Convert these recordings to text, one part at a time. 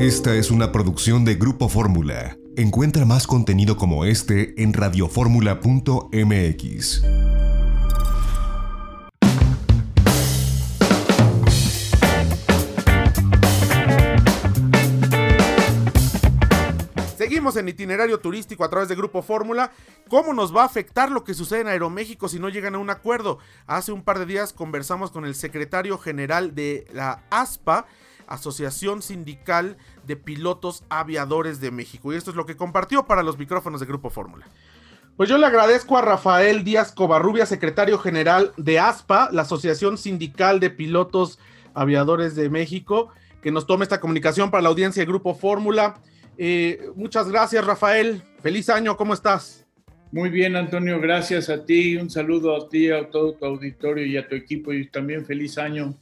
Esta es una producción de Grupo Fórmula. Encuentra más contenido como este en radioformula.mx. Seguimos en itinerario turístico a través de Grupo Fórmula. ¿Cómo nos va a afectar lo que sucede en Aeroméxico si no llegan a un acuerdo? Hace un par de días conversamos con el secretario general de la ASPA, Asociación Sindical de Pilotos Aviadores de México. Y esto es lo que compartió para los micrófonos de Grupo Fórmula. Pues yo le agradezco a Rafael Díaz Covarrubia, secretario general de ASPA, la Asociación Sindical de Pilotos Aviadores de México, que nos tome esta comunicación para la audiencia de Grupo Fórmula. Eh, muchas gracias, Rafael. Feliz año, ¿cómo estás? Muy bien, Antonio, gracias a ti. Un saludo a ti, a todo tu auditorio y a tu equipo y también feliz año.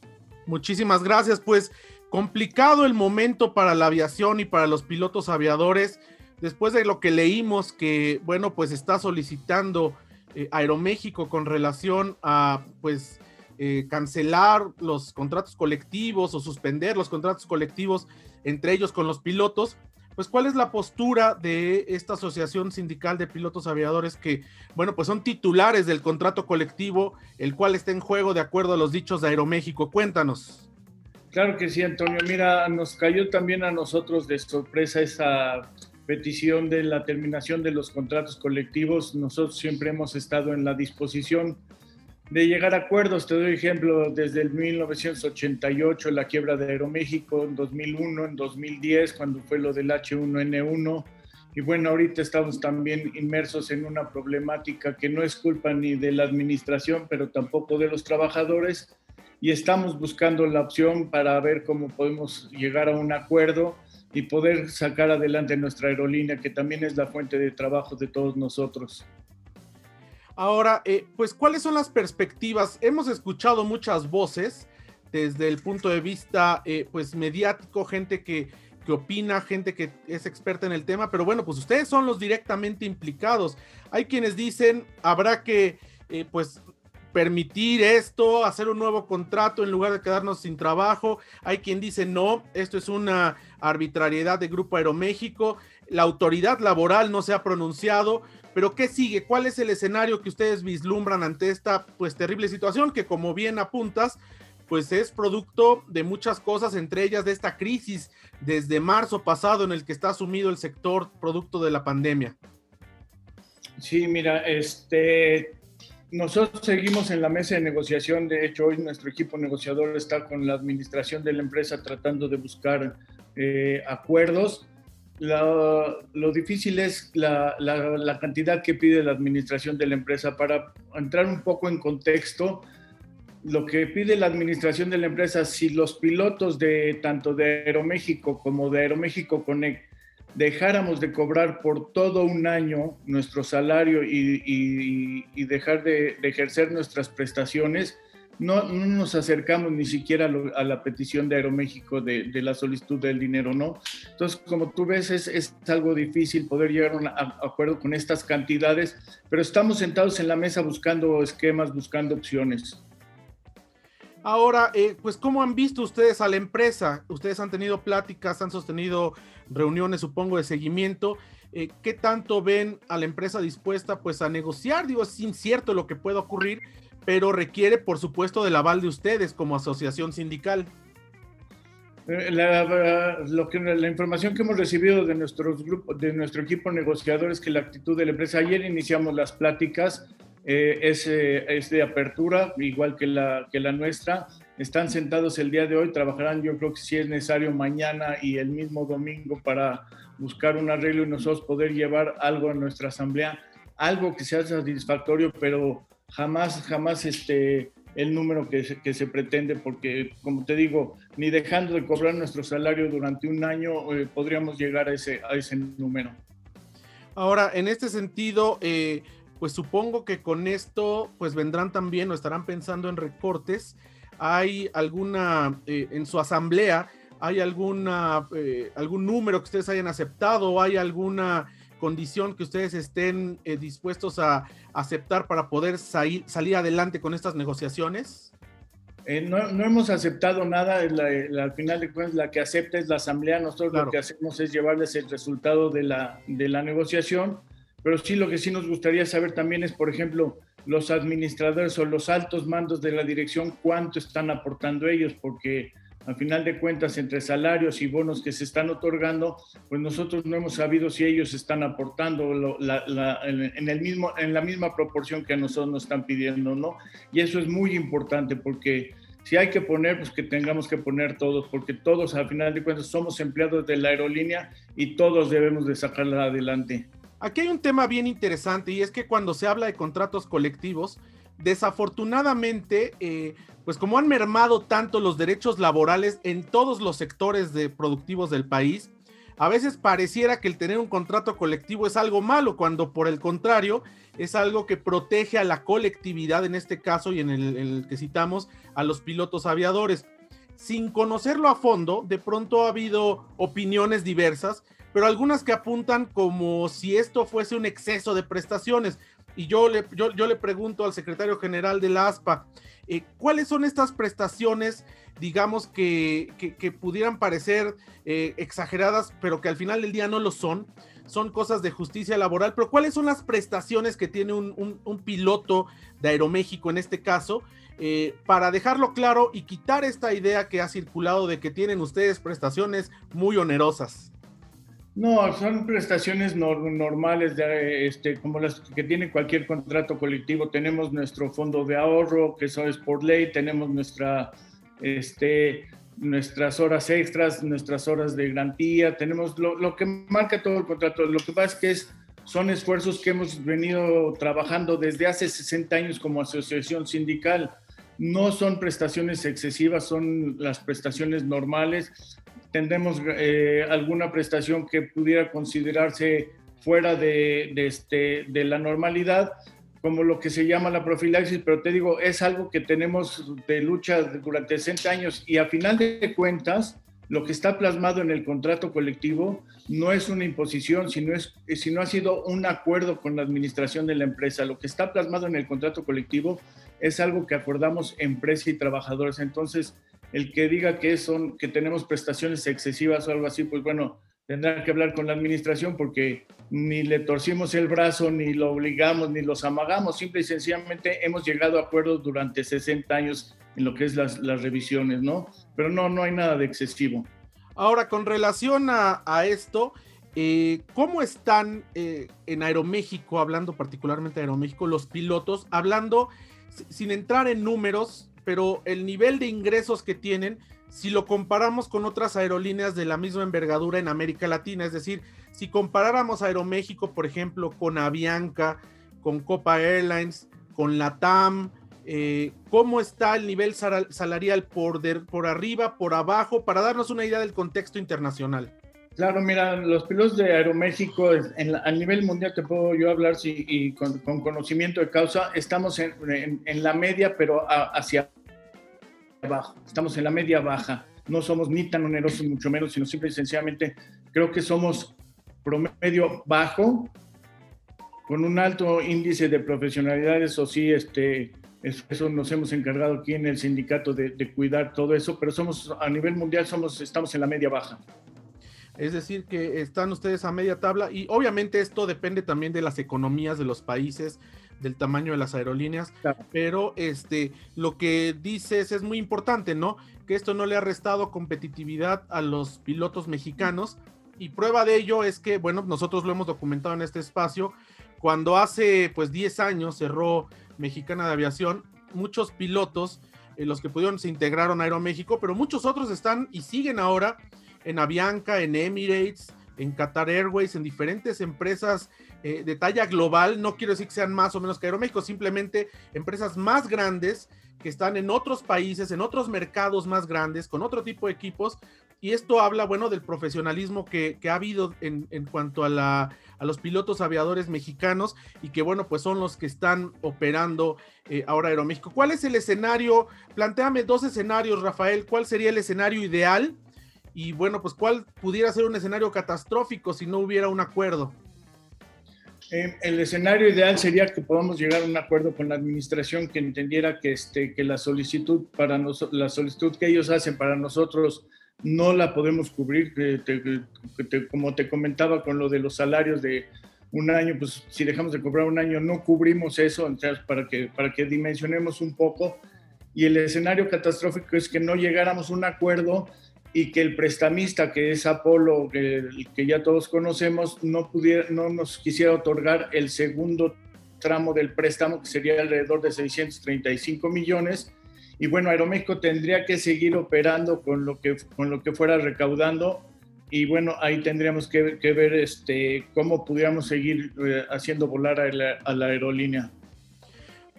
Muchísimas gracias. Pues complicado el momento para la aviación y para los pilotos aviadores. Después de lo que leímos que, bueno, pues está solicitando eh, Aeroméxico con relación a, pues, eh, cancelar los contratos colectivos o suspender los contratos colectivos entre ellos con los pilotos pues cuál es la postura de esta asociación sindical de pilotos aviadores que, bueno, pues son titulares del contrato colectivo, el cual está en juego de acuerdo a los dichos de Aeroméxico. Cuéntanos. Claro que sí, Antonio. Mira, nos cayó también a nosotros de sorpresa esa petición de la terminación de los contratos colectivos. Nosotros siempre hemos estado en la disposición de llegar a acuerdos. Te doy ejemplo, desde el 1988, la quiebra de Aeroméxico, en 2001, en 2010, cuando fue lo del H1N1. Y bueno, ahorita estamos también inmersos en una problemática que no es culpa ni de la administración, pero tampoco de los trabajadores. Y estamos buscando la opción para ver cómo podemos llegar a un acuerdo y poder sacar adelante nuestra aerolínea, que también es la fuente de trabajo de todos nosotros. Ahora, eh, pues, ¿cuáles son las perspectivas? Hemos escuchado muchas voces desde el punto de vista, eh, pues, mediático, gente que, que, opina, gente que es experta en el tema, pero bueno, pues ustedes son los directamente implicados. Hay quienes dicen, habrá que, eh, pues, permitir esto, hacer un nuevo contrato en lugar de quedarnos sin trabajo. Hay quien dice, no, esto es una arbitrariedad de Grupo Aeroméxico. La autoridad laboral no se ha pronunciado. Pero ¿qué sigue? ¿Cuál es el escenario que ustedes vislumbran ante esta pues terrible situación que como bien apuntas, pues es producto de muchas cosas, entre ellas de esta crisis desde marzo pasado en el que está sumido el sector producto de la pandemia? Sí, mira, este nosotros seguimos en la mesa de negociación, de hecho hoy nuestro equipo negociador está con la administración de la empresa tratando de buscar eh, acuerdos lo difícil es la, la, cantidad que pide la administración de la empresa. Para entrar un poco en contexto, lo que pide la administración de la empresa, si los pilotos de tanto de Aeroméxico como de Aeroméxico Connect dejáramos de cobrar por todo un año nuestro salario y, y, dejar de, de ejercer nuestras prestaciones, no, nos acercamos ni siquiera a, la petición de Aeroméxico de, de, la solicitud del dinero, ¿no? Entonces, como tú ves, es, es, algo difícil poder llegar a un acuerdo con estas cantidades, pero estamos sentados en la mesa buscando esquemas, buscando opciones. Ahora, eh, pues, ¿cómo han visto ustedes a la empresa? Ustedes han tenido pláticas, han sostenido reuniones, supongo, de seguimiento. Eh, ¿Qué tanto ven a la empresa dispuesta, pues, a negociar? Digo, es incierto lo que pueda ocurrir, pero requiere, por supuesto, del aval de ustedes como asociación sindical. Eh, la, lo que, la información que hemos recibido de, nuestros grupos, de nuestro equipo negociador es que la actitud de la empresa, ayer iniciamos las pláticas, eh, es, de apertura, igual que la, que la nuestra. Están sentados el día de hoy, trabajarán yo creo que si es necesario mañana y el mismo domingo para buscar un arreglo y nosotros poder llevar algo a nuestra asamblea, algo que sea satisfactorio, pero jamás, jamás este, el número que se, que se pretende, porque como te digo, ni dejando de cobrar nuestro salario durante un año eh, podríamos llegar a ese, a ese número. Ahora, en este sentido, eh, pues supongo que con esto, pues vendrán también o estarán pensando en recortes. ¿Hay alguna, eh, en su asamblea, hay alguna, algún número que ustedes hayan aceptado? ¿Hay alguna condición que ustedes estén eh, dispuestos a aceptar para poder salir, salir adelante con estas negociaciones? eh, no, hemos aceptado nada, al final de cuentas la que acepta es la asamblea, nosotros lo que hacemos es llevarles el resultado de la, de la negociación, pero sí lo que sí nos gustaría saber también es, por ejemplo, los administradores o los altos mandos de la dirección, cuánto están aportando ellos, porque al final de cuentas, entre salarios y bonos que se están otorgando, pues nosotros no hemos sabido si ellos están aportando en, el mismo, en la misma proporción que a nosotros nos están pidiendo, ¿no? Y eso es muy importante porque si hay que poner, pues que tengamos que poner todos, porque todos al final de cuentas somos empleados de la aerolínea y todos debemos de sacarla adelante. Aquí hay un tema bien interesante y es que cuando se habla de contratos colectivos, desafortunadamente, eh, pues como han mermado tanto los derechos laborales en todos los sectores productivos del país, a veces pareciera que el tener un contrato colectivo es algo malo, cuando por el contrario es algo que protege a la colectividad, en este caso y en el que citamos, a los pilotos aviadores. Sin conocerlo a fondo, de pronto ha habido opiniones diversas, pero algunas que apuntan como si esto fuese un exceso de prestaciones. Y yo le, yo, le pregunto al secretario general de la ASPA, eh, ¿cuáles son estas prestaciones, digamos, que, pudieran parecer eh, exageradas, pero que al final del día no lo son? Son cosas de justicia laboral, pero ¿cuáles son las prestaciones que tiene un, piloto de Aeroméxico en este caso? Eh, para dejarlo claro y quitar esta idea que ha circulado de que tienen ustedes prestaciones muy onerosas. No, son prestaciones normales, de, este, como las que tiene cualquier contrato colectivo. Tenemos nuestro fondo de ahorro, que eso es por ley, tenemos nuestra, este, nuestras horas extras, nuestras horas de garantía, tenemos lo, que marca todo el contrato. Lo que pasa es que son esfuerzos que hemos venido trabajando desde hace 60 años como asociación sindical. No son prestaciones excesivas, son las prestaciones normales tendremos eh, alguna prestación que pudiera considerarse fuera de, este, de la normalidad, como lo que se llama la profilaxis, pero te digo, es algo que tenemos de lucha durante 60 años y a final de cuentas, lo que está plasmado en el contrato colectivo no es una imposición, sino, es, sino ha sido un acuerdo con la administración de la empresa. Lo que está plasmado en el contrato colectivo es algo que acordamos empresa y trabajadores. Entonces, el que diga que son que tenemos prestaciones excesivas o algo así, pues bueno, tendrá que hablar con la administración porque ni le torcimos el brazo, ni lo obligamos, ni los amagamos, simple y sencillamente hemos llegado a acuerdos durante 60 años en lo que es las, revisiones, ¿no? Pero no, no hay nada de excesivo. Ahora, con relación a, esto, eh, ¿cómo están eh, en Aeroméxico, hablando particularmente de Aeroméxico, los pilotos, hablando sin entrar en números, pero el nivel de ingresos que tienen, si lo comparamos con otras aerolíneas de la misma envergadura en América Latina, es decir, si comparáramos Aeroméxico, por ejemplo, con Avianca, con Copa Airlines, con Latam, eh, cómo está el nivel salarial por, por arriba, por abajo, para darnos una idea del contexto internacional. Claro, mira, los pilotos de Aeroméxico, en a nivel mundial te puedo yo hablar y con, conocimiento de causa, estamos en, en, la media, pero hacia estamos en la media baja, no somos ni tan onerosos, mucho menos, sino simple y sencillamente creo que somos promedio bajo, con un alto índice de profesionalidad, eso sí, este, eso nos hemos encargado aquí en el sindicato de, de, cuidar todo eso, pero somos a nivel mundial somos, estamos en la media baja. Es decir, que están ustedes a media tabla y obviamente esto depende también de las economías de los países, del tamaño de las aerolíneas, pero este, lo que dices es muy importante, ¿no? Que esto no le ha restado competitividad a los pilotos mexicanos y prueba de ello es que, bueno, nosotros lo hemos documentado en este espacio, cuando hace pues 10 años cerró Mexicana de Aviación, muchos pilotos, eh, los que pudieron se integraron a Aeroméxico, pero muchos otros están y siguen ahora en Avianca, en Emirates, en Qatar Airways, en diferentes empresas eh, de talla global, no quiero decir que sean más o menos que Aeroméxico, simplemente empresas más grandes que están en otros países, en otros mercados más grandes, con otro tipo de equipos. Y esto habla, bueno, del profesionalismo que, ha habido en, cuanto a, la, a, los pilotos aviadores mexicanos y que, bueno, pues son los que están operando eh, ahora Aeroméxico. ¿Cuál es el escenario? Plantéame dos escenarios, Rafael. ¿Cuál sería el escenario ideal? Y bueno, pues cuál pudiera ser un escenario catastrófico si no hubiera un acuerdo. Eh, el escenario ideal sería que podamos llegar a un acuerdo con la administración que entendiera que, este, que la solicitud para la solicitud que ellos hacen para nosotros no la podemos cubrir, como te comentaba con lo de los salarios de un año, pues si dejamos de cobrar un año no cubrimos eso, entonces para que, para que dimensionemos un poco. Y el escenario catastrófico es que no llegáramos a un acuerdo y que el prestamista, que es Apolo, que, que ya todos conocemos, no, pudiera, no nos quisiera otorgar el segundo tramo del préstamo, que sería alrededor de 635 millones. Y bueno, Aeroméxico tendría que seguir operando con lo que, con lo que fuera recaudando. Y bueno, ahí tendríamos que, ver este, cómo pudiéramos seguir eh, haciendo volar a la, a la aerolínea.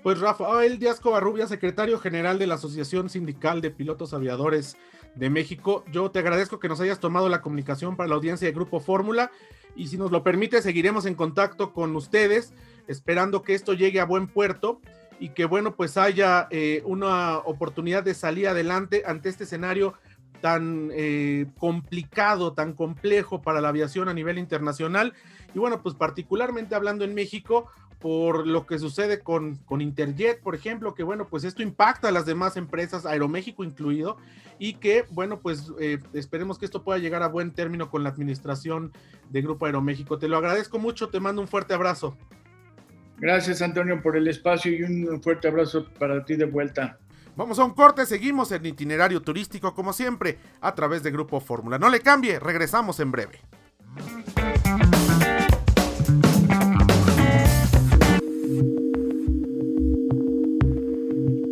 Pues Rafael Díaz Covarrubia, secretario general de la Asociación Sindical de Pilotos Aviadores de México. Yo te agradezco que nos hayas tomado la comunicación para la audiencia de Grupo Fórmula y si nos lo permite seguiremos en contacto con ustedes esperando que esto llegue a buen puerto y que bueno pues haya eh, una oportunidad de salir adelante ante este escenario tan eh, complicado, tan complejo para la aviación a nivel internacional y bueno pues particularmente hablando en México por lo que sucede con, con Interjet, por ejemplo, que bueno, pues esto impacta a las demás empresas, Aeroméxico incluido, y que bueno, pues eh, esperemos que esto pueda llegar a buen término con la administración de Grupo Aeroméxico. Te lo agradezco mucho, te mando un fuerte abrazo. Gracias Antonio por el espacio y un fuerte abrazo para ti de vuelta. Vamos a un corte, seguimos en itinerario turístico como siempre a través de Grupo Fórmula. No le cambie, regresamos en breve.